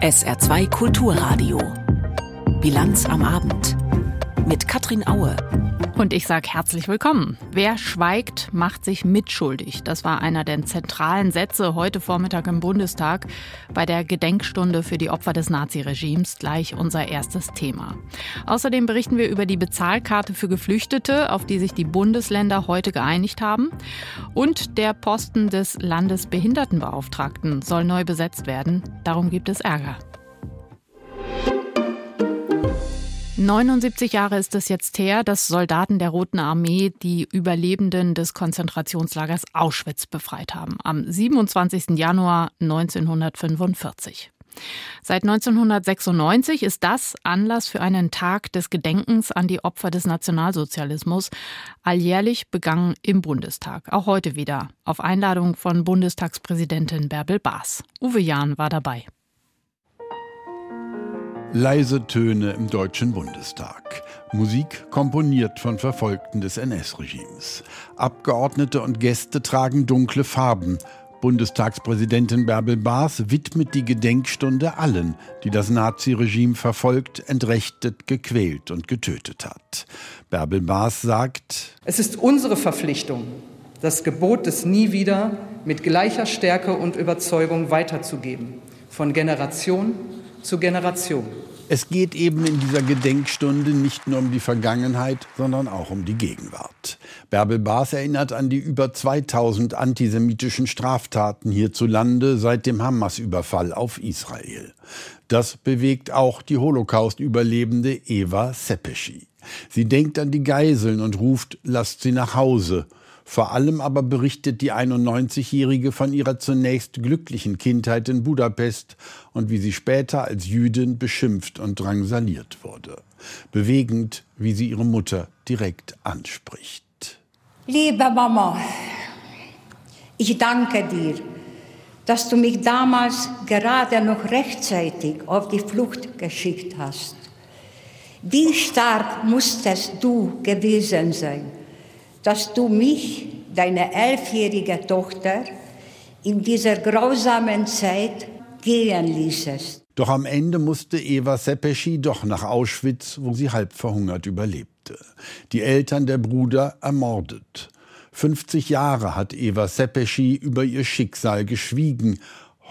SR2 Kulturradio. Bilanz am Abend. Mit Katrin Aue. Und ich sage herzlich willkommen. Wer schweigt, macht sich mitschuldig. Das war einer der zentralen Sätze heute Vormittag im Bundestag bei der Gedenkstunde für die Opfer des Naziregimes. Gleich unser erstes Thema. Außerdem berichten wir über die Bezahlkarte für Geflüchtete, auf die sich die Bundesländer heute geeinigt haben. Und der Posten des Landesbehindertenbeauftragten soll neu besetzt werden. Darum gibt es Ärger. 79 Jahre ist es jetzt her, dass Soldaten der Roten Armee die Überlebenden des Konzentrationslagers Auschwitz befreit haben. Am 27. Januar 1945. Seit 1996 ist das Anlass für einen Tag des Gedenkens an die Opfer des Nationalsozialismus, alljährlich begangen im Bundestag. Auch heute wieder, auf Einladung von Bundestagspräsidentin Bärbel Baas. Uwe Jahn war dabei. Leise Töne im Deutschen Bundestag. Musik komponiert von Verfolgten des NS-Regimes. Abgeordnete und Gäste tragen dunkle Farben. Bundestagspräsidentin Bärbel Baas widmet die Gedenkstunde allen, die das Naziregime verfolgt, entrechtet, gequält und getötet hat. Bärbel Baas sagt, Es ist unsere Verpflichtung, das Gebot des Nie wieder mit gleicher Stärke und Überzeugung weiterzugeben, von Generation zu Generation. Es geht eben in dieser Gedenkstunde nicht nur um die Vergangenheit, sondern auch um die Gegenwart. Bärbel Baas erinnert an die über 2000 antisemitischen Straftaten hierzulande seit dem Hamas-Überfall auf Israel. Das bewegt auch die Holocaust-Überlebende Eva Sepeschi. Sie denkt an die Geiseln und ruft, lasst sie nach Hause. Vor allem aber berichtet die 91-Jährige von ihrer zunächst glücklichen Kindheit in Budapest und wie sie später als Jüdin beschimpft und drangsaliert wurde. Bewegend, wie sie ihre Mutter direkt anspricht. Liebe Mama, ich danke dir, dass du mich damals gerade noch rechtzeitig auf die Flucht geschickt hast. Wie stark musstest du gewesen sein, dass du mich, deine elfjährige Tochter, in dieser grausamen Zeit gehen ließest. Doch am Ende musste Eva Sepeschi doch nach Auschwitz, wo sie halb verhungert überlebte. Die Eltern der Bruder ermordet. 50 Jahre hat Eva Sepeschi über ihr Schicksal geschwiegen.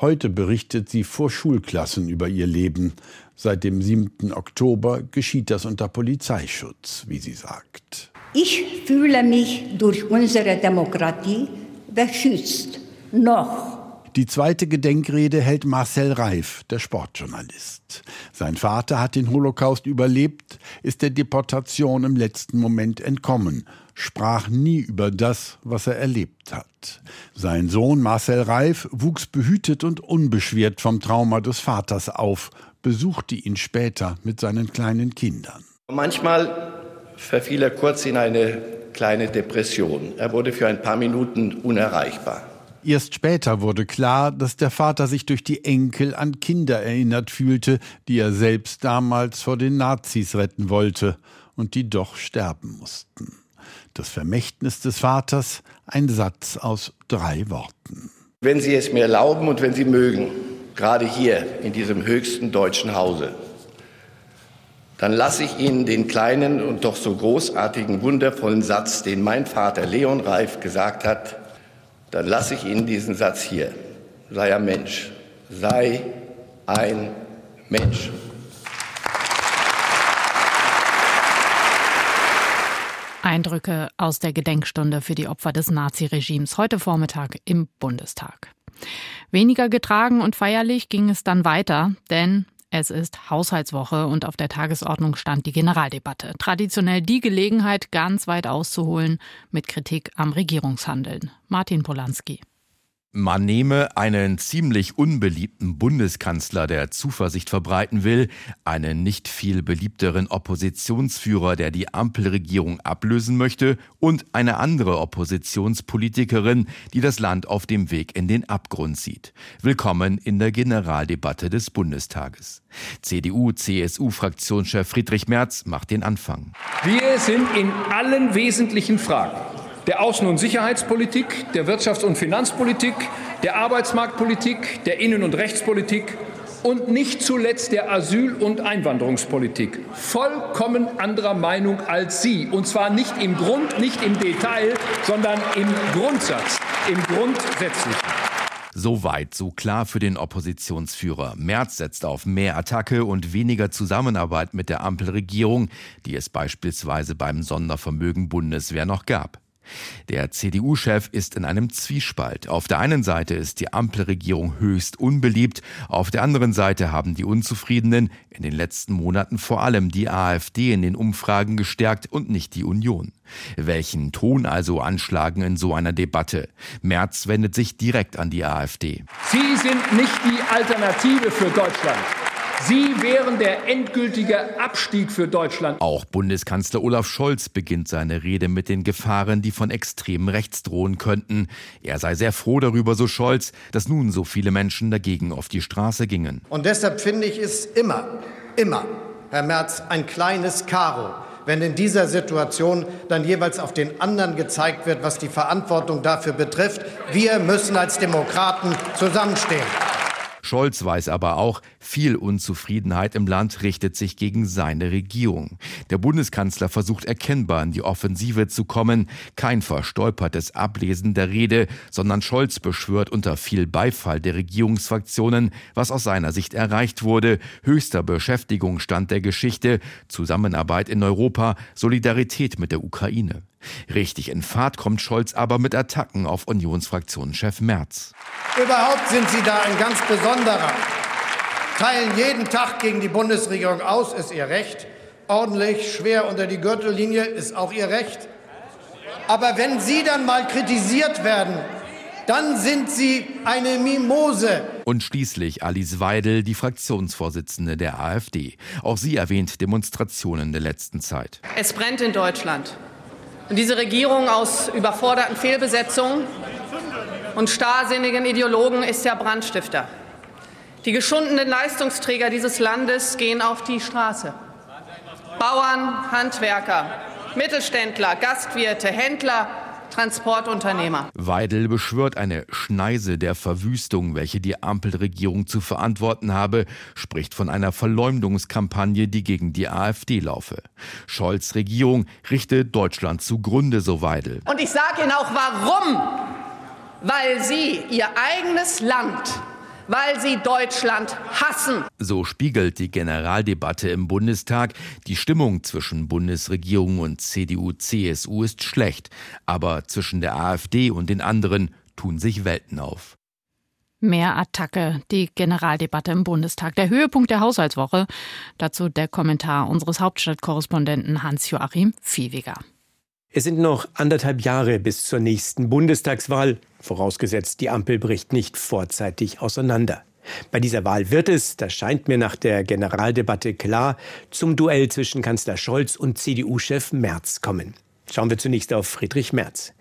Heute berichtet sie vor Schulklassen über ihr Leben. Seit dem 7. Oktober geschieht das unter Polizeischutz, wie sie sagt. Ich fühle mich durch unsere Demokratie beschützt. Noch. Die zweite Gedenkrede hält Marcel Reif, der Sportjournalist. Sein Vater hat den Holocaust überlebt, ist der Deportation im letzten Moment entkommen, sprach nie über das, was er erlebt hat. Sein Sohn Marcel Reif wuchs behütet und unbeschwert vom Trauma des Vaters auf, besuchte ihn später mit seinen kleinen Kindern. Manchmal verfiel er kurz in eine kleine Depression. Er wurde für ein paar Minuten unerreichbar. Erst später wurde klar, dass der Vater sich durch die Enkel an Kinder erinnert fühlte, die er selbst damals vor den Nazis retten wollte und die doch sterben mussten. Das Vermächtnis des Vaters, ein Satz aus drei Worten. Wenn Sie es mir erlauben und wenn Sie mögen, gerade hier in diesem höchsten deutschen Hause, dann lasse ich Ihnen den kleinen und doch so großartigen, wundervollen Satz, den mein Vater Leon Reif gesagt hat, dann lasse ich Ihnen diesen Satz hier. Sei ein Mensch. Sei ein Mensch. Eindrücke aus der Gedenkstunde für die Opfer des Naziregimes heute Vormittag im Bundestag. Weniger getragen und feierlich ging es dann weiter, denn es ist Haushaltswoche und auf der Tagesordnung stand die Generaldebatte. Traditionell die Gelegenheit, ganz weit auszuholen mit Kritik am Regierungshandeln. Martin Polanski. Man nehme einen ziemlich unbeliebten Bundeskanzler, der Zuversicht verbreiten will, einen nicht viel beliebteren Oppositionsführer, der die Ampelregierung ablösen möchte, und eine andere Oppositionspolitikerin, die das Land auf dem Weg in den Abgrund sieht. Willkommen in der Generaldebatte des Bundestages. CDU-CSU-Fraktionschef Friedrich Merz macht den Anfang. Wir sind in allen wesentlichen Fragen der Außen- und Sicherheitspolitik, der Wirtschafts- und Finanzpolitik, der Arbeitsmarktpolitik, der Innen- und Rechtspolitik und nicht zuletzt der Asyl- und Einwanderungspolitik vollkommen anderer Meinung als Sie. Und zwar nicht im Grund, nicht im Detail, sondern im Grundsatz, im Grundsätzlichen. Soweit, so klar für den Oppositionsführer. Merz setzt auf mehr Attacke und weniger Zusammenarbeit mit der Ampelregierung, die es beispielsweise beim Sondervermögen Bundeswehr noch gab. Der CDU-Chef ist in einem Zwiespalt. Auf der einen Seite ist die Ampelregierung höchst unbeliebt, auf der anderen Seite haben die Unzufriedenen in den letzten Monaten vor allem die AfD in den Umfragen gestärkt und nicht die Union. Welchen Ton also anschlagen in so einer Debatte? Merz wendet sich direkt an die AfD. Sie sind nicht die Alternative für Deutschland. Sie wären der endgültige Abstieg für Deutschland. Auch Bundeskanzler Olaf Scholz beginnt seine Rede mit den Gefahren, die von extremen rechts drohen könnten. Er sei sehr froh darüber, so Scholz, dass nun so viele Menschen dagegen auf die Straße gingen. Und deshalb finde ich es immer, immer, Herr Merz, ein kleines Karo, wenn in dieser Situation dann jeweils auf den anderen gezeigt wird, was die Verantwortung dafür betrifft. Wir müssen als Demokraten zusammenstehen. Scholz weiß aber auch, viel Unzufriedenheit im Land richtet sich gegen seine Regierung. Der Bundeskanzler versucht erkennbar in die Offensive zu kommen. Kein verstolpertes Ablesen der Rede, sondern Scholz beschwört unter viel Beifall der Regierungsfraktionen, was aus seiner Sicht erreicht wurde. Höchster Beschäftigungsstand der Geschichte, Zusammenarbeit in Europa, Solidarität mit der Ukraine. Richtig in Fahrt kommt Scholz aber mit Attacken auf Unionsfraktionschef Merz. Überhaupt sind Sie da ein ganz besonderer. Teilen jeden Tag gegen die Bundesregierung aus, ist Ihr Recht. Ordentlich, schwer unter die Gürtellinie, ist auch Ihr Recht. Aber wenn Sie dann mal kritisiert werden, dann sind Sie eine Mimose. Und schließlich Alice Weidel, die Fraktionsvorsitzende der AfD. Auch sie erwähnt Demonstrationen der letzten Zeit. Es brennt in Deutschland. Und diese Regierung aus überforderten Fehlbesetzungen und starrsinnigen Ideologen ist der Brandstifter. Die geschundenen Leistungsträger dieses Landes gehen auf die Straße. Bauern, Handwerker, Mittelständler, Gastwirte, Händler, Transportunternehmer. Weidel beschwört eine Schneise der Verwüstung, welche die Ampelregierung zu verantworten habe, spricht von einer Verleumdungskampagne, die gegen die AfD laufe. Scholz Regierung richte Deutschland zugrunde, so Weidel. Und ich sage Ihnen auch warum. Weil Sie Ihr eigenes Land weil sie Deutschland hassen. So spiegelt die Generaldebatte im Bundestag, die Stimmung zwischen Bundesregierung und CDU-CSU ist schlecht, aber zwischen der AfD und den anderen tun sich Welten auf. Mehr Attacke, die Generaldebatte im Bundestag. Der Höhepunkt der Haushaltswoche. Dazu der Kommentar unseres Hauptstadtkorrespondenten Hans-Joachim Viehweger. Es sind noch anderthalb Jahre bis zur nächsten Bundestagswahl, vorausgesetzt die Ampel bricht nicht vorzeitig auseinander. Bei dieser Wahl wird es, das scheint mir nach der Generaldebatte klar, zum Duell zwischen Kanzler Scholz und CDU-Chef Merz kommen. Schauen wir zunächst auf Friedrich Merz.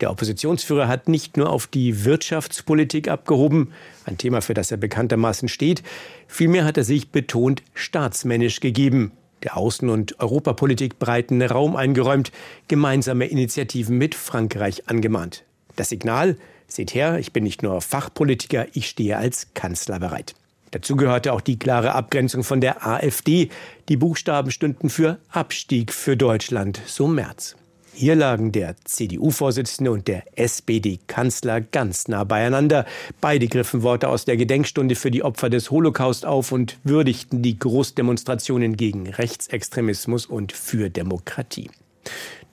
Der Oppositionsführer hat nicht nur auf die Wirtschaftspolitik abgehoben, ein Thema, für das er bekanntermaßen steht, vielmehr hat er sich betont staatsmännisch gegeben der Außen- und Europapolitik breiten Raum eingeräumt, gemeinsame Initiativen mit Frankreich angemahnt. Das Signal, seht her, ich bin nicht nur Fachpolitiker, ich stehe als Kanzler bereit. Dazu gehörte auch die klare Abgrenzung von der AfD. Die Buchstaben stünden für Abstieg für Deutschland, so März. Hier lagen der CDU-Vorsitzende und der SPD-Kanzler ganz nah beieinander. Beide griffen Worte aus der Gedenkstunde für die Opfer des Holocaust auf und würdigten die Großdemonstrationen gegen Rechtsextremismus und für Demokratie.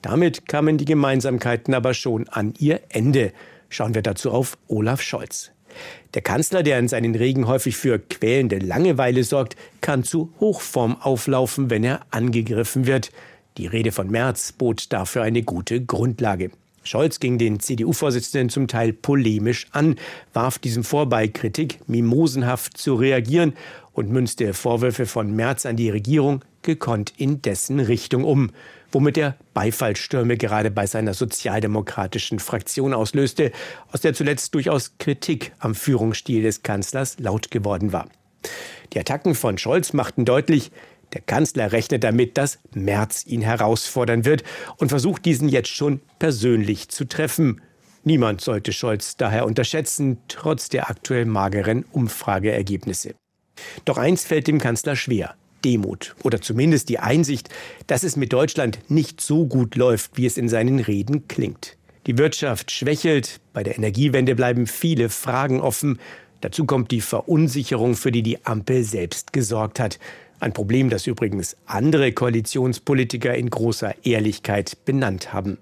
Damit kamen die Gemeinsamkeiten aber schon an ihr Ende. Schauen wir dazu auf Olaf Scholz. Der Kanzler, der in seinen Reden häufig für quälende Langeweile sorgt, kann zu Hochform auflaufen, wenn er angegriffen wird. Die Rede von Merz bot dafür eine gute Grundlage. Scholz ging den CDU-Vorsitzenden zum Teil polemisch an, warf diesem vor, bei Kritik mimosenhaft zu reagieren und münzte Vorwürfe von Merz an die Regierung gekonnt in dessen Richtung um, womit er Beifallstürme gerade bei seiner sozialdemokratischen Fraktion auslöste, aus der zuletzt durchaus Kritik am Führungsstil des Kanzlers laut geworden war. Die Attacken von Scholz machten deutlich, der Kanzler rechnet damit, dass Merz ihn herausfordern wird und versucht diesen jetzt schon persönlich zu treffen. Niemand sollte Scholz daher unterschätzen, trotz der aktuell mageren Umfrageergebnisse. Doch eins fällt dem Kanzler schwer. Demut oder zumindest die Einsicht, dass es mit Deutschland nicht so gut läuft, wie es in seinen Reden klingt. Die Wirtschaft schwächelt, bei der Energiewende bleiben viele Fragen offen. Dazu kommt die Verunsicherung, für die die Ampel selbst gesorgt hat. Ein Problem, das übrigens andere Koalitionspolitiker in großer Ehrlichkeit benannt haben.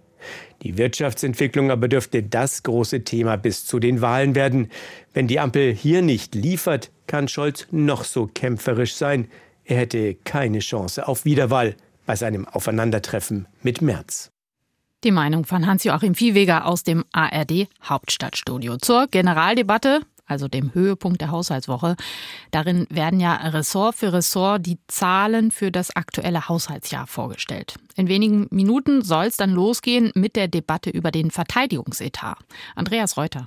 Die Wirtschaftsentwicklung aber dürfte das große Thema bis zu den Wahlen werden. Wenn die Ampel hier nicht liefert, kann Scholz noch so kämpferisch sein. Er hätte keine Chance auf Wiederwahl bei seinem Aufeinandertreffen mit Merz. Die Meinung von Hans-Joachim Viehweger aus dem ARD Hauptstadtstudio zur Generaldebatte also dem Höhepunkt der Haushaltswoche. Darin werden ja Ressort für Ressort die Zahlen für das aktuelle Haushaltsjahr vorgestellt. In wenigen Minuten soll es dann losgehen mit der Debatte über den Verteidigungsetat. Andreas Reuter.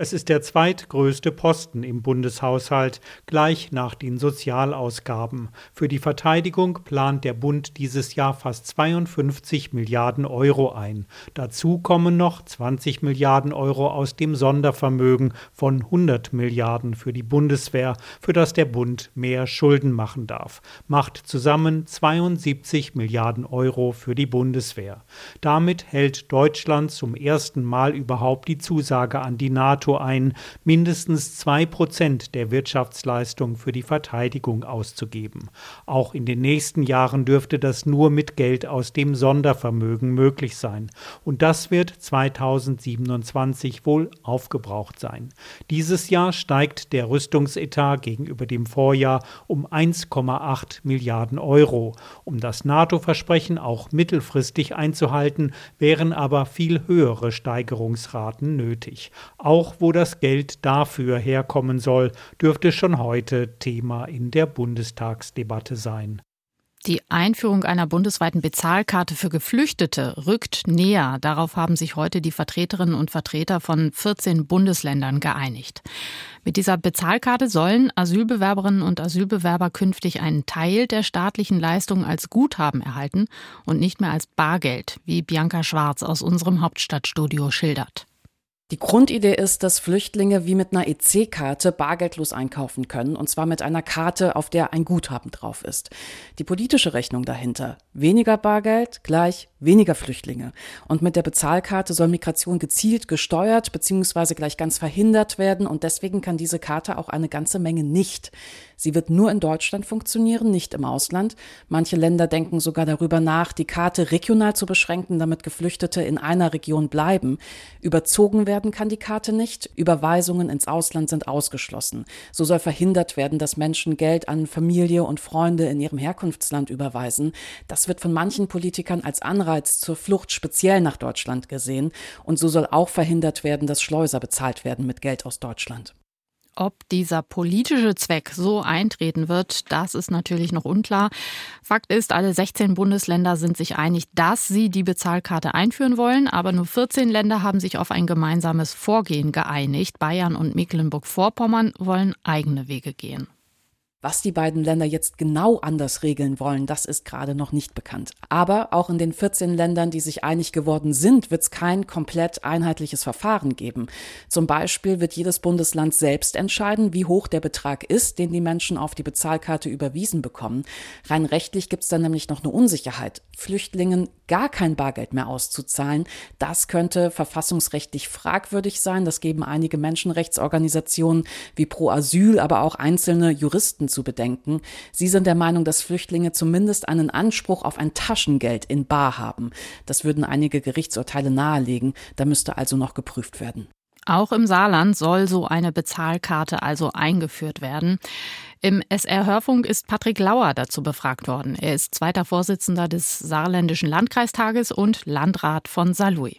Es ist der zweitgrößte Posten im Bundeshaushalt, gleich nach den Sozialausgaben. Für die Verteidigung plant der Bund dieses Jahr fast 52 Milliarden Euro ein. Dazu kommen noch 20 Milliarden Euro aus dem Sondervermögen von 100 Milliarden für die Bundeswehr, für das der Bund mehr Schulden machen darf. Macht zusammen 72 Milliarden Euro für die Bundeswehr. Damit hält Deutschland zum ersten Mal überhaupt die Zusage an die NATO NATO ein, mindestens zwei Prozent der Wirtschaftsleistung für die Verteidigung auszugeben. Auch in den nächsten Jahren dürfte das nur mit Geld aus dem Sondervermögen möglich sein. Und das wird 2027 wohl aufgebraucht sein. Dieses Jahr steigt der Rüstungsetat gegenüber dem Vorjahr um 1,8 Milliarden Euro. Um das NATO-Versprechen auch mittelfristig einzuhalten, wären aber viel höhere Steigerungsraten nötig. Auch wo das Geld dafür herkommen soll, dürfte schon heute Thema in der Bundestagsdebatte sein. Die Einführung einer bundesweiten Bezahlkarte für Geflüchtete rückt näher. Darauf haben sich heute die Vertreterinnen und Vertreter von 14 Bundesländern geeinigt. Mit dieser Bezahlkarte sollen Asylbewerberinnen und Asylbewerber künftig einen Teil der staatlichen Leistungen als Guthaben erhalten und nicht mehr als Bargeld, wie Bianca Schwarz aus unserem Hauptstadtstudio schildert. Die Grundidee ist, dass Flüchtlinge wie mit einer EC-Karte bargeldlos einkaufen können, und zwar mit einer Karte, auf der ein Guthaben drauf ist. Die politische Rechnung dahinter, weniger Bargeld gleich weniger Flüchtlinge. Und mit der Bezahlkarte soll Migration gezielt gesteuert bzw. gleich ganz verhindert werden, und deswegen kann diese Karte auch eine ganze Menge nicht. Sie wird nur in Deutschland funktionieren, nicht im Ausland. Manche Länder denken sogar darüber nach, die Karte regional zu beschränken, damit Geflüchtete in einer Region bleiben. Überzogen werden kann die Karte nicht. Überweisungen ins Ausland sind ausgeschlossen. So soll verhindert werden, dass Menschen Geld an Familie und Freunde in ihrem Herkunftsland überweisen. Das wird von manchen Politikern als Anreiz zur Flucht speziell nach Deutschland gesehen. Und so soll auch verhindert werden, dass Schleuser bezahlt werden mit Geld aus Deutschland. Ob dieser politische Zweck so eintreten wird, das ist natürlich noch unklar. Fakt ist, alle 16 Bundesländer sind sich einig, dass sie die Bezahlkarte einführen wollen, aber nur 14 Länder haben sich auf ein gemeinsames Vorgehen geeinigt. Bayern und Mecklenburg-Vorpommern wollen eigene Wege gehen. Was die beiden Länder jetzt genau anders regeln wollen, das ist gerade noch nicht bekannt. Aber auch in den 14 Ländern, die sich einig geworden sind, wird es kein komplett einheitliches Verfahren geben. Zum Beispiel wird jedes Bundesland selbst entscheiden, wie hoch der Betrag ist, den die Menschen auf die Bezahlkarte überwiesen bekommen. Rein rechtlich gibt es dann nämlich noch eine Unsicherheit. Flüchtlingen gar kein Bargeld mehr auszuzahlen, das könnte verfassungsrechtlich fragwürdig sein. Das geben einige Menschenrechtsorganisationen wie Pro Asyl, aber auch einzelne Juristen zu bedenken. Sie sind der Meinung, dass Flüchtlinge zumindest einen Anspruch auf ein Taschengeld in Bar haben. Das würden einige Gerichtsurteile nahelegen. Da müsste also noch geprüft werden. Auch im Saarland soll so eine Bezahlkarte also eingeführt werden. Im SR-Hörfunk ist Patrick Lauer dazu befragt worden. Er ist zweiter Vorsitzender des Saarländischen Landkreistages und Landrat von Saarlouis.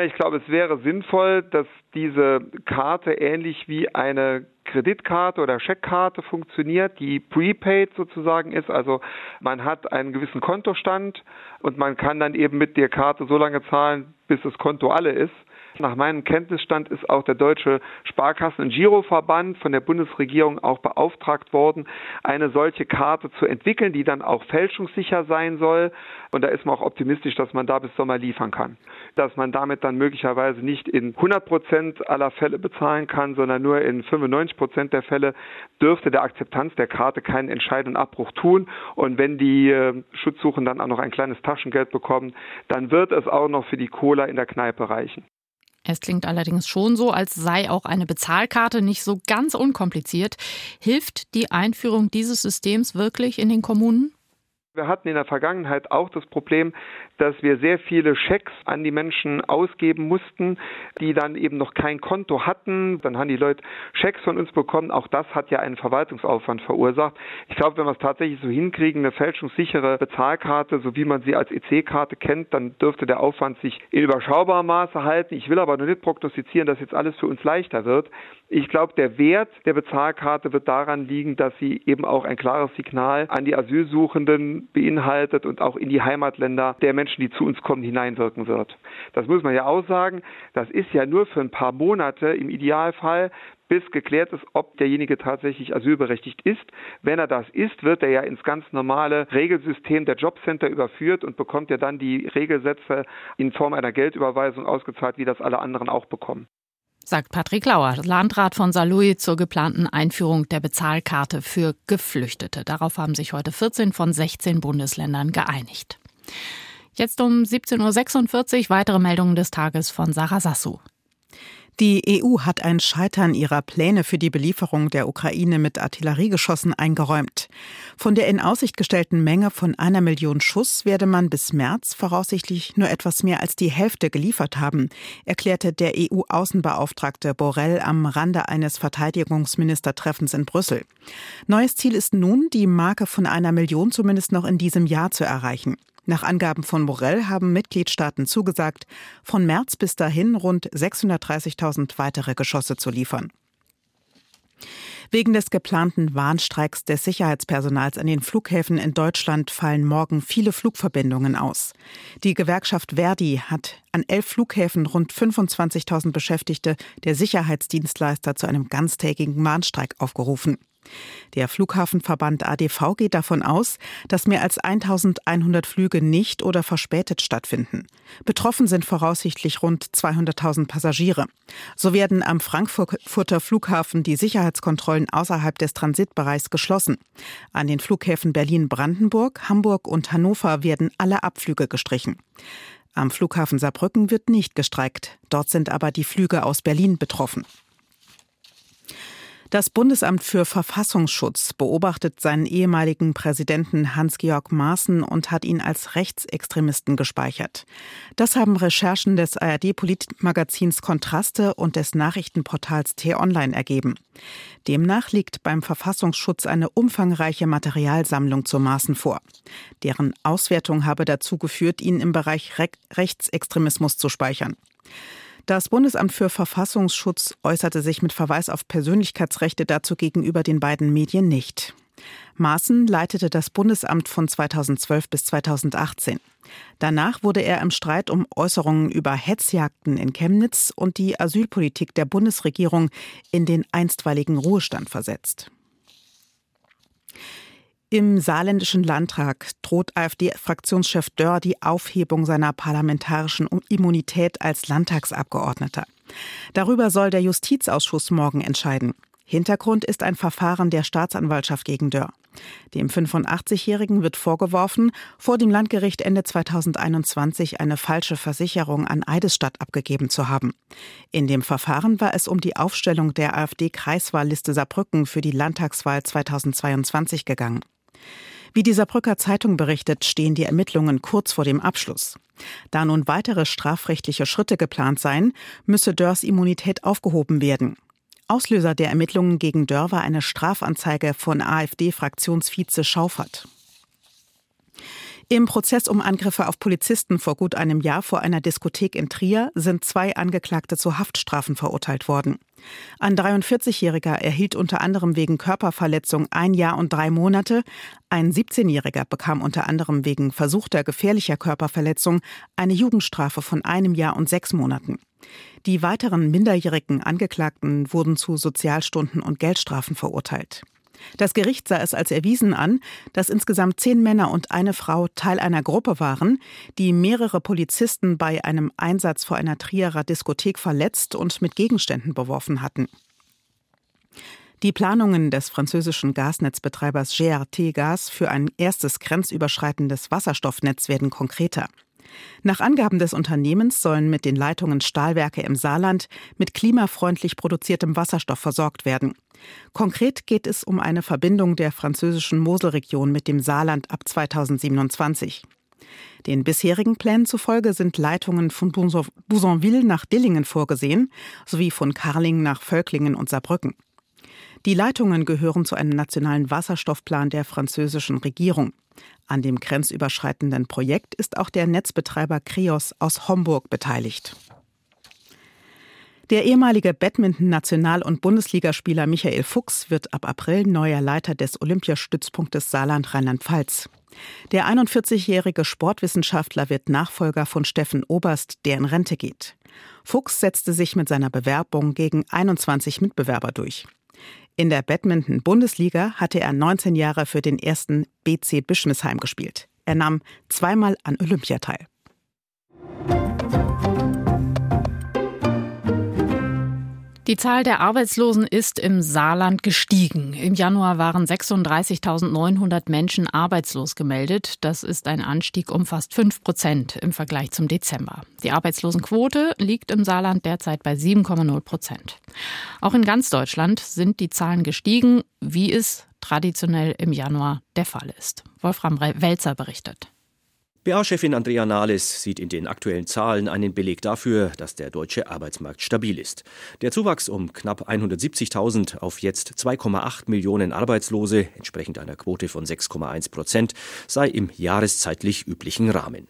Ich glaube, es wäre sinnvoll, dass diese Karte ähnlich wie eine Kreditkarte oder Scheckkarte funktioniert, die prepaid sozusagen ist. Also man hat einen gewissen Kontostand und man kann dann eben mit der Karte so lange zahlen, bis das Konto alle ist. Nach meinem Kenntnisstand ist auch der Deutsche Sparkassen- und Giroverband von der Bundesregierung auch beauftragt worden, eine solche Karte zu entwickeln, die dann auch fälschungssicher sein soll. Und da ist man auch optimistisch, dass man da bis Sommer liefern kann. Dass man damit dann möglicherweise nicht in 100 Prozent aller Fälle bezahlen kann, sondern nur in 95 Prozent der Fälle dürfte der Akzeptanz der Karte keinen entscheidenden Abbruch tun. Und wenn die äh, Schutzsuchen dann auch noch ein kleines Taschengeld bekommen, dann wird es auch noch für die Cola in der Kneipe reichen. Es klingt allerdings schon so, als sei auch eine Bezahlkarte nicht so ganz unkompliziert. Hilft die Einführung dieses Systems wirklich in den Kommunen? Wir hatten in der Vergangenheit auch das Problem, dass wir sehr viele Schecks an die Menschen ausgeben mussten, die dann eben noch kein Konto hatten. Dann haben die Leute Schecks von uns bekommen. Auch das hat ja einen Verwaltungsaufwand verursacht. Ich glaube, wenn wir es tatsächlich so hinkriegen, eine fälschungssichere Bezahlkarte, so wie man sie als EC-Karte kennt, dann dürfte der Aufwand sich in überschaubarem Maße halten. Ich will aber nur nicht prognostizieren, dass jetzt alles für uns leichter wird. Ich glaube, der Wert der Bezahlkarte wird daran liegen, dass sie eben auch ein klares Signal an die Asylsuchenden beinhaltet und auch in die Heimatländer der Menschen, die zu uns kommen, hineinwirken wird. Das muss man ja auch sagen. Das ist ja nur für ein paar Monate im Idealfall, bis geklärt ist, ob derjenige tatsächlich asylberechtigt ist. Wenn er das ist, wird er ja ins ganz normale Regelsystem der Jobcenter überführt und bekommt ja dann die Regelsätze in Form einer Geldüberweisung ausgezahlt, wie das alle anderen auch bekommen sagt Patrick Lauer, Landrat von Saarlouis zur geplanten Einführung der Bezahlkarte für Geflüchtete. Darauf haben sich heute 14 von 16 Bundesländern geeinigt. Jetzt um 17.46 Uhr weitere Meldungen des Tages von Sarah Sassou. Die EU hat ein Scheitern ihrer Pläne für die Belieferung der Ukraine mit Artilleriegeschossen eingeräumt. Von der in Aussicht gestellten Menge von einer Million Schuss werde man bis März voraussichtlich nur etwas mehr als die Hälfte geliefert haben, erklärte der EU-Außenbeauftragte Borrell am Rande eines Verteidigungsministertreffens in Brüssel. Neues Ziel ist nun, die Marke von einer Million zumindest noch in diesem Jahr zu erreichen. Nach Angaben von Borrell haben Mitgliedstaaten zugesagt, von März bis dahin rund 630.000 weitere Geschosse zu liefern. Wegen des geplanten Warnstreiks des Sicherheitspersonals an den Flughäfen in Deutschland fallen morgen viele Flugverbindungen aus. Die Gewerkschaft Verdi hat an elf Flughäfen rund 25.000 Beschäftigte der Sicherheitsdienstleister zu einem ganztägigen Warnstreik aufgerufen. Der Flughafenverband ADV geht davon aus, dass mehr als 1100 Flüge nicht oder verspätet stattfinden. Betroffen sind voraussichtlich rund 200.000 Passagiere. So werden am Frankfurter Flughafen die Sicherheitskontrollen außerhalb des Transitbereichs geschlossen. An den Flughäfen Berlin-Brandenburg, Hamburg und Hannover werden alle Abflüge gestrichen. Am Flughafen Saarbrücken wird nicht gestreikt. Dort sind aber die Flüge aus Berlin betroffen. Das Bundesamt für Verfassungsschutz beobachtet seinen ehemaligen Präsidenten Hans-Georg Maaßen und hat ihn als Rechtsextremisten gespeichert. Das haben Recherchen des ARD-Politmagazins Kontraste und des Nachrichtenportals T-Online ergeben. Demnach liegt beim Verfassungsschutz eine umfangreiche Materialsammlung zu Maaßen vor. Deren Auswertung habe dazu geführt, ihn im Bereich Re Rechtsextremismus zu speichern. Das Bundesamt für Verfassungsschutz äußerte sich mit Verweis auf Persönlichkeitsrechte dazu gegenüber den beiden Medien nicht. Maaßen leitete das Bundesamt von 2012 bis 2018. Danach wurde er im Streit um Äußerungen über Hetzjagden in Chemnitz und die Asylpolitik der Bundesregierung in den einstweiligen Ruhestand versetzt. Im saarländischen Landtag droht AfD-Fraktionschef Dörr die Aufhebung seiner parlamentarischen Immunität als Landtagsabgeordneter. Darüber soll der Justizausschuss morgen entscheiden. Hintergrund ist ein Verfahren der Staatsanwaltschaft gegen Dörr. Dem 85-Jährigen wird vorgeworfen, vor dem Landgericht Ende 2021 eine falsche Versicherung an Eidesstadt abgegeben zu haben. In dem Verfahren war es um die Aufstellung der AfD-Kreiswahlliste Saarbrücken für die Landtagswahl 2022 gegangen. Wie die Saarbrücker Zeitung berichtet, stehen die Ermittlungen kurz vor dem Abschluss. Da nun weitere strafrechtliche Schritte geplant seien, müsse Dörrs Immunität aufgehoben werden. Auslöser der Ermittlungen gegen Dörr war eine Strafanzeige von AfD-Fraktionsvize Schaufert. Im Prozess um Angriffe auf Polizisten vor gut einem Jahr vor einer Diskothek in Trier sind zwei Angeklagte zu Haftstrafen verurteilt worden. Ein 43-Jähriger erhielt unter anderem wegen Körperverletzung ein Jahr und drei Monate. Ein 17-Jähriger bekam unter anderem wegen versuchter gefährlicher Körperverletzung eine Jugendstrafe von einem Jahr und sechs Monaten. Die weiteren minderjährigen Angeklagten wurden zu Sozialstunden und Geldstrafen verurteilt. Das Gericht sah es als erwiesen an, dass insgesamt zehn Männer und eine Frau Teil einer Gruppe waren, die mehrere Polizisten bei einem Einsatz vor einer Trierer Diskothek verletzt und mit Gegenständen beworfen hatten. Die Planungen des französischen Gasnetzbetreibers GRT Gas für ein erstes grenzüberschreitendes Wasserstoffnetz werden konkreter. Nach Angaben des Unternehmens sollen mit den Leitungen Stahlwerke im Saarland mit klimafreundlich produziertem Wasserstoff versorgt werden. Konkret geht es um eine Verbindung der französischen Moselregion mit dem Saarland ab 2027. Den bisherigen Plänen zufolge sind Leitungen von Bousonville nach Dillingen vorgesehen, sowie von Karlingen nach Völklingen und Saarbrücken. Die Leitungen gehören zu einem nationalen Wasserstoffplan der französischen Regierung. An dem grenzüberschreitenden Projekt ist auch der Netzbetreiber Krios aus Homburg beteiligt. Der ehemalige Badminton-National- und Bundesligaspieler Michael Fuchs wird ab April neuer Leiter des Olympiastützpunktes Saarland Rheinland-Pfalz. Der 41-jährige Sportwissenschaftler wird Nachfolger von Steffen Oberst, der in Rente geht. Fuchs setzte sich mit seiner Bewerbung gegen 21 Mitbewerber durch. In der Badminton-Bundesliga hatte er 19 Jahre für den ersten BC Bischmisheim gespielt. Er nahm zweimal an Olympia teil. Die Zahl der Arbeitslosen ist im Saarland gestiegen. Im Januar waren 36.900 Menschen arbeitslos gemeldet. Das ist ein Anstieg um fast 5 Prozent im Vergleich zum Dezember. Die Arbeitslosenquote liegt im Saarland derzeit bei 7,0 Prozent. Auch in ganz Deutschland sind die Zahlen gestiegen, wie es traditionell im Januar der Fall ist. Wolfram Welzer berichtet. BA-Chefin Andrea Nahles sieht in den aktuellen Zahlen einen Beleg dafür, dass der deutsche Arbeitsmarkt stabil ist. Der Zuwachs um knapp 170.000 auf jetzt 2,8 Millionen Arbeitslose, entsprechend einer Quote von 6,1 Prozent, sei im jahreszeitlich üblichen Rahmen.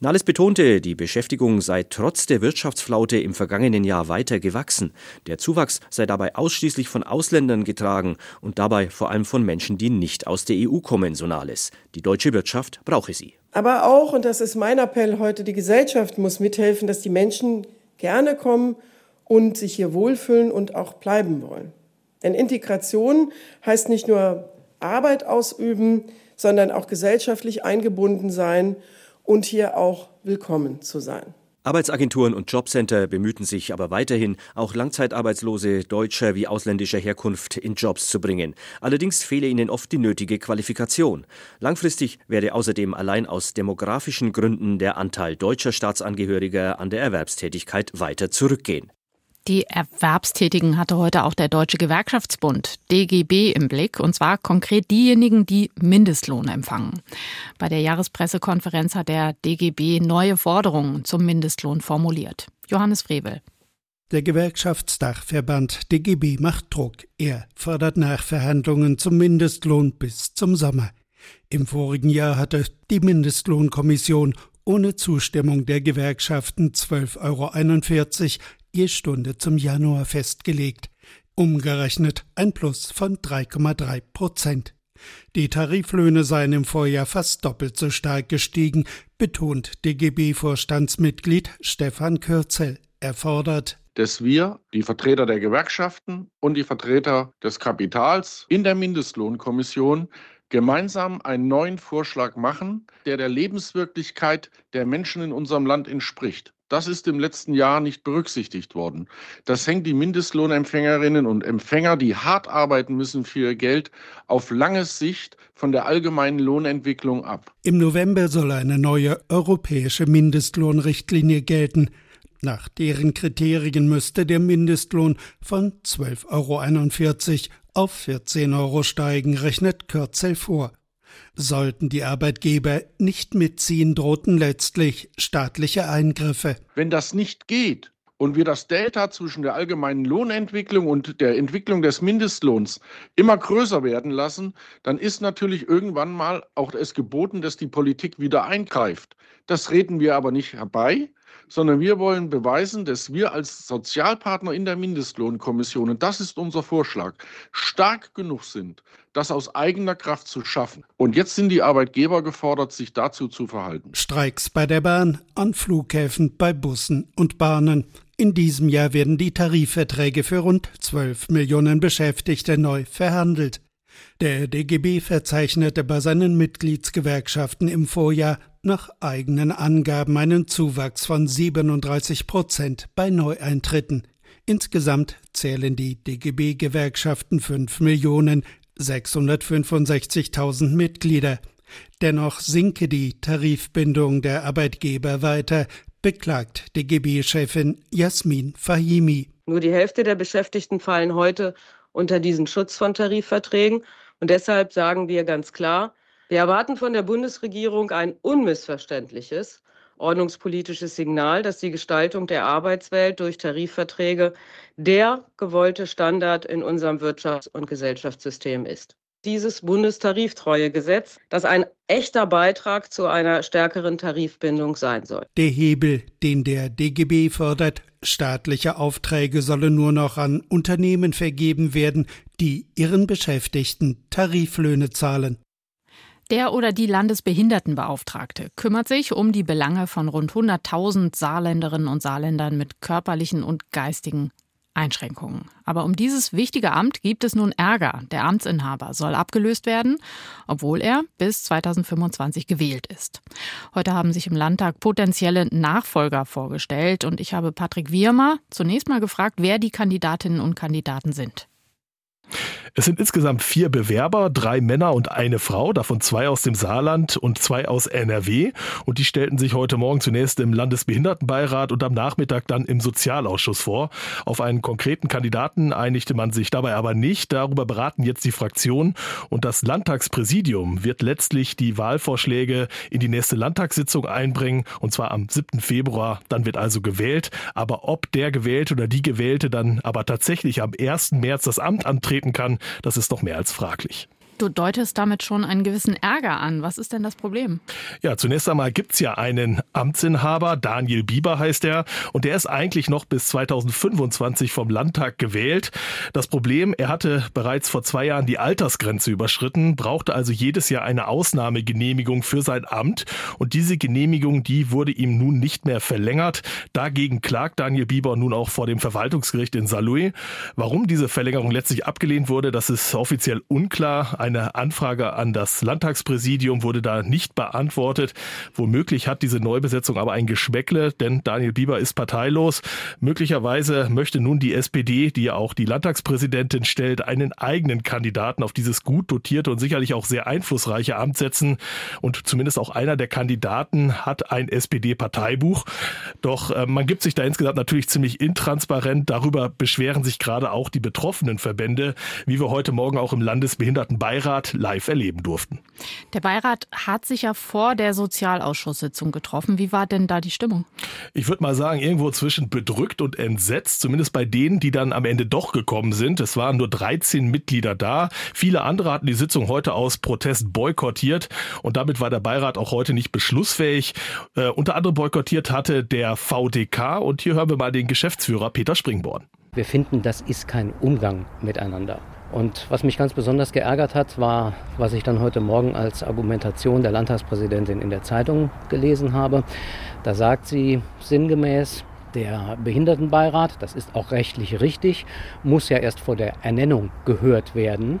Nahles betonte, die Beschäftigung sei trotz der Wirtschaftsflaute im vergangenen Jahr weiter gewachsen. Der Zuwachs sei dabei ausschließlich von Ausländern getragen und dabei vor allem von Menschen, die nicht aus der EU kommen, so Nahles. Die deutsche Wirtschaft brauche sie. Aber auch, und das ist mein Appell heute, die Gesellschaft muss mithelfen, dass die Menschen gerne kommen und sich hier wohlfühlen und auch bleiben wollen. Denn Integration heißt nicht nur Arbeit ausüben, sondern auch gesellschaftlich eingebunden sein und hier auch willkommen zu sein. Arbeitsagenturen und Jobcenter bemühten sich aber weiterhin, auch Langzeitarbeitslose deutscher wie ausländischer Herkunft in Jobs zu bringen. Allerdings fehle ihnen oft die nötige Qualifikation. Langfristig werde außerdem allein aus demografischen Gründen der Anteil deutscher Staatsangehöriger an der Erwerbstätigkeit weiter zurückgehen. Die Erwerbstätigen hatte heute auch der Deutsche Gewerkschaftsbund DGB im Blick, und zwar konkret diejenigen, die Mindestlohn empfangen. Bei der Jahrespressekonferenz hat der DGB neue Forderungen zum Mindestlohn formuliert. Johannes Frevel. Der Gewerkschaftsdachverband DGB macht Druck. Er fordert Nachverhandlungen zum Mindestlohn bis zum Sommer. Im vorigen Jahr hatte die Mindestlohnkommission ohne Zustimmung der Gewerkschaften 12,41 Euro je Stunde zum Januar festgelegt, umgerechnet ein Plus von 3,3 Prozent. Die Tariflöhne seien im Vorjahr fast doppelt so stark gestiegen, betont DGB-Vorstandsmitglied Stefan Kürzel. Er fordert, dass wir, die Vertreter der Gewerkschaften und die Vertreter des Kapitals in der Mindestlohnkommission gemeinsam einen neuen Vorschlag machen, der der Lebenswirklichkeit der Menschen in unserem Land entspricht. Das ist im letzten Jahr nicht berücksichtigt worden. Das hängt die Mindestlohnempfängerinnen und Empfänger, die hart arbeiten müssen für ihr Geld, auf lange Sicht von der allgemeinen Lohnentwicklung ab. Im November soll eine neue europäische Mindestlohnrichtlinie gelten. Nach deren Kriterien müsste der Mindestlohn von 12,41 Euro auf 14 Euro steigen, rechnet Kürzel vor. Sollten die Arbeitgeber nicht mitziehen, drohten letztlich staatliche Eingriffe. Wenn das nicht geht und wir das Delta zwischen der allgemeinen Lohnentwicklung und der Entwicklung des Mindestlohns immer größer werden lassen, dann ist natürlich irgendwann mal auch es geboten, dass die Politik wieder eingreift. Das reden wir aber nicht herbei, sondern wir wollen beweisen, dass wir als Sozialpartner in der Mindestlohnkommission, und das ist unser Vorschlag, stark genug sind, das aus eigener Kraft zu schaffen. Und jetzt sind die Arbeitgeber gefordert, sich dazu zu verhalten. Streiks bei der Bahn, an Flughäfen, bei Bussen und Bahnen. In diesem Jahr werden die Tarifverträge für rund 12 Millionen Beschäftigte neu verhandelt. Der DGB verzeichnete bei seinen Mitgliedsgewerkschaften im Vorjahr nach eigenen Angaben einen Zuwachs von 37 Prozent bei Neueintritten. Insgesamt zählen die DGB-Gewerkschaften 5 Millionen 665.000 Mitglieder. Dennoch sinke die Tarifbindung der Arbeitgeber weiter, beklagt DGB-Chefin Jasmin Fahimi. Nur die Hälfte der Beschäftigten fallen heute unter diesen Schutz von Tarifverträgen. Und deshalb sagen wir ganz klar, wir erwarten von der Bundesregierung ein unmissverständliches ordnungspolitisches Signal, dass die Gestaltung der Arbeitswelt durch Tarifverträge der gewollte Standard in unserem Wirtschafts- und Gesellschaftssystem ist. Dieses Bundestariftreuegesetz, das ein echter Beitrag zu einer stärkeren Tarifbindung sein soll. Der Hebel, den der DGB fördert, Staatliche Aufträge sollen nur noch an Unternehmen vergeben werden, die ihren Beschäftigten Tariflöhne zahlen. Der oder die Landesbehindertenbeauftragte kümmert sich um die Belange von rund 100.000 Saarländerinnen und Saarländern mit körperlichen und geistigen Einschränkungen. Aber um dieses wichtige Amt gibt es nun Ärger. Der Amtsinhaber soll abgelöst werden, obwohl er bis 2025 gewählt ist. Heute haben sich im Landtag potenzielle Nachfolger vorgestellt und ich habe Patrick Wiermer zunächst mal gefragt, wer die Kandidatinnen und Kandidaten sind. Es sind insgesamt vier Bewerber, drei Männer und eine Frau, davon zwei aus dem Saarland und zwei aus NRW. Und die stellten sich heute Morgen zunächst im Landesbehindertenbeirat und am Nachmittag dann im Sozialausschuss vor. Auf einen konkreten Kandidaten einigte man sich dabei aber nicht. Darüber beraten jetzt die Fraktionen. Und das Landtagspräsidium wird letztlich die Wahlvorschläge in die nächste Landtagssitzung einbringen. Und zwar am 7. Februar. Dann wird also gewählt. Aber ob der Gewählte oder die Gewählte dann aber tatsächlich am 1. März das Amt antreten kann, das ist doch mehr als fraglich. Du deutest damit schon einen gewissen Ärger an. Was ist denn das Problem? Ja, zunächst einmal gibt es ja einen Amtsinhaber, Daniel Bieber heißt er, und der ist eigentlich noch bis 2025 vom Landtag gewählt. Das Problem, er hatte bereits vor zwei Jahren die Altersgrenze überschritten, brauchte also jedes Jahr eine Ausnahmegenehmigung für sein Amt und diese Genehmigung, die wurde ihm nun nicht mehr verlängert. Dagegen klagt Daniel Bieber nun auch vor dem Verwaltungsgericht in Saarlouis. Warum diese Verlängerung letztlich abgelehnt wurde, das ist offiziell unklar. Eine Anfrage an das Landtagspräsidium wurde da nicht beantwortet. Womöglich hat diese Neubesetzung aber ein Geschmäckle, denn Daniel Bieber ist parteilos. Möglicherweise möchte nun die SPD, die ja auch die Landtagspräsidentin stellt, einen eigenen Kandidaten auf dieses gut dotierte und sicherlich auch sehr einflussreiche Amt setzen. Und zumindest auch einer der Kandidaten hat ein SPD-Parteibuch. Doch äh, man gibt sich da insgesamt natürlich ziemlich intransparent. Darüber beschweren sich gerade auch die betroffenen Verbände, wie wir heute Morgen auch im Landesbehindertenbeirat Beirat live erleben durften. Der Beirat hat sich ja vor der Sozialausschusssitzung getroffen. Wie war denn da die Stimmung? Ich würde mal sagen, irgendwo zwischen bedrückt und entsetzt, zumindest bei denen, die dann am Ende doch gekommen sind. Es waren nur 13 Mitglieder da. Viele andere hatten die Sitzung heute aus Protest boykottiert und damit war der Beirat auch heute nicht beschlussfähig. Äh, unter anderem boykottiert hatte der VDK und hier hören wir mal den Geschäftsführer Peter Springborn. Wir finden, das ist kein Umgang miteinander. Und was mich ganz besonders geärgert hat, war, was ich dann heute Morgen als Argumentation der Landtagspräsidentin in der Zeitung gelesen habe. Da sagt sie sinngemäß, der Behindertenbeirat, das ist auch rechtlich richtig, muss ja erst vor der Ernennung gehört werden.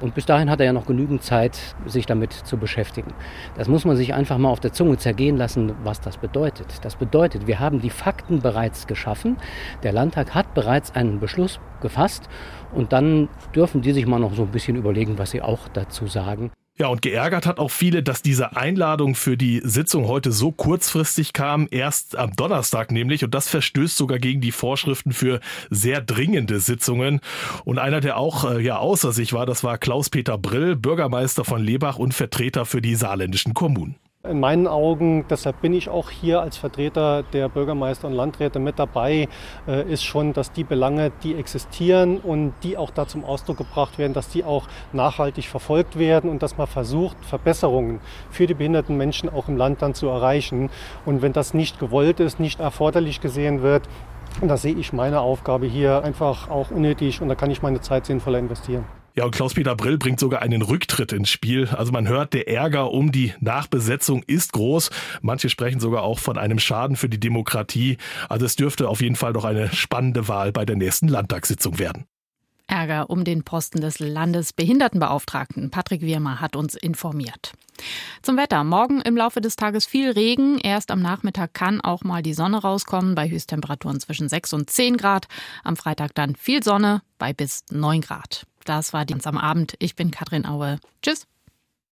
Und bis dahin hat er ja noch genügend Zeit, sich damit zu beschäftigen. Das muss man sich einfach mal auf der Zunge zergehen lassen, was das bedeutet. Das bedeutet, wir haben die Fakten bereits geschaffen. Der Landtag hat bereits einen Beschluss gefasst. Und dann dürfen die sich mal noch so ein bisschen überlegen, was sie auch dazu sagen. Ja, und geärgert hat auch viele, dass diese Einladung für die Sitzung heute so kurzfristig kam, erst am Donnerstag nämlich, und das verstößt sogar gegen die Vorschriften für sehr dringende Sitzungen. Und einer, der auch äh, ja außer sich war, das war Klaus-Peter Brill, Bürgermeister von Lebach und Vertreter für die saarländischen Kommunen. In meinen Augen, deshalb bin ich auch hier als Vertreter der Bürgermeister und Landräte mit dabei, äh, ist schon, dass die Belange, die existieren und die auch da zum Ausdruck gebracht werden, dass die auch nachhaltig verfolgt werden und dass man versucht, Verbesserungen für die behinderten Menschen auch im Land dann zu erreichen. Und wenn das nicht gewollt ist, nicht erforderlich gesehen wird, da sehe ich meine Aufgabe hier einfach auch unnötig und da kann ich meine Zeit sinnvoller investieren. Ja, und Klaus-Peter Brill bringt sogar einen Rücktritt ins Spiel. Also man hört, der Ärger um die Nachbesetzung ist groß. Manche sprechen sogar auch von einem Schaden für die Demokratie. Also es dürfte auf jeden Fall noch eine spannende Wahl bei der nächsten Landtagssitzung werden. Ärger um den Posten des Landesbehindertenbeauftragten. Patrick Wirmer hat uns informiert. Zum Wetter. Morgen im Laufe des Tages viel Regen. Erst am Nachmittag kann auch mal die Sonne rauskommen bei Höchsttemperaturen zwischen 6 und 10 Grad. Am Freitag dann viel Sonne bei bis 9 Grad. Das war die am Abend. Ich bin Katrin Aue. Tschüss.